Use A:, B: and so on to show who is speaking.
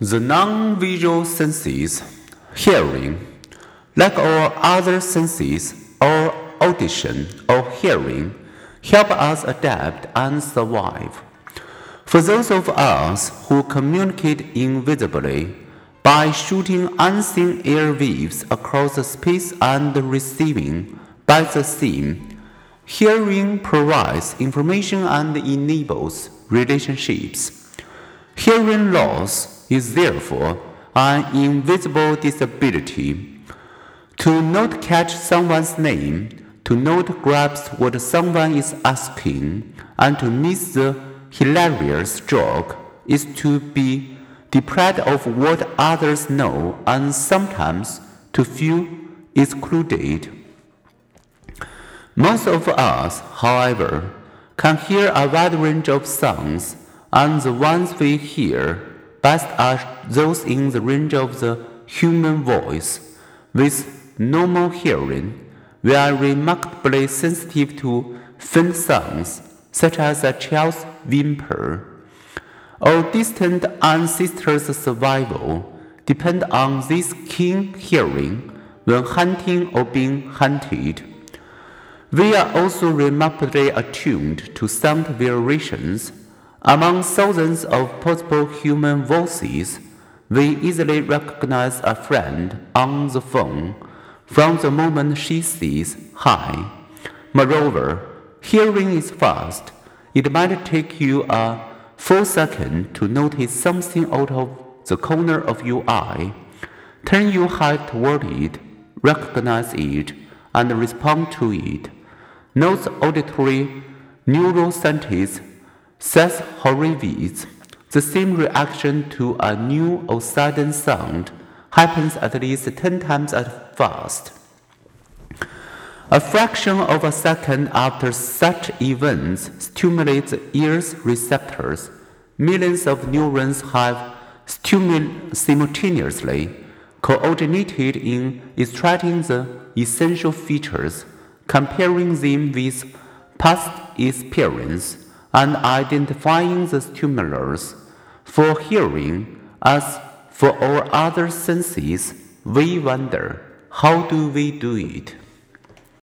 A: The non visual senses, hearing, like all other senses, or audition or hearing, help us adapt and survive. For those of us who communicate invisibly by shooting unseen airwaves across space and receiving by the same, hearing provides information and enables relationships. Hearing loss is therefore an invisible disability. To not catch someone's name, to not grasp what someone is asking, and to miss the hilarious joke is to be deprived of what others know and sometimes to feel excluded. Most of us, however, can hear a wide range of sounds, and the ones we hear best are those in the range of the human voice. With normal hearing, we are remarkably sensitive to faint sounds, such as a child's whimper. Our distant ancestors' survival depend on this keen hearing when hunting or being hunted. We are also remarkably attuned to sound variations. Among thousands of possible human voices, we easily recognize a friend on the phone from the moment she says hi. Moreover, hearing is fast. It might take you a full second to notice something out of the corner of your eye. Turn your head toward it, recognize it, and respond to it. Notes auditory neuroscientist Seth Horowitz. The same reaction to a new or sudden sound happens at least 10 times as fast. A fraction of a second after such events stimulates the ear's receptors. Millions of neurons have stimulated simultaneously coordinated in extracting the essential features comparing them with past experience, and identifying the stimulus. For hearing, as for all other senses, we wonder how do we do it?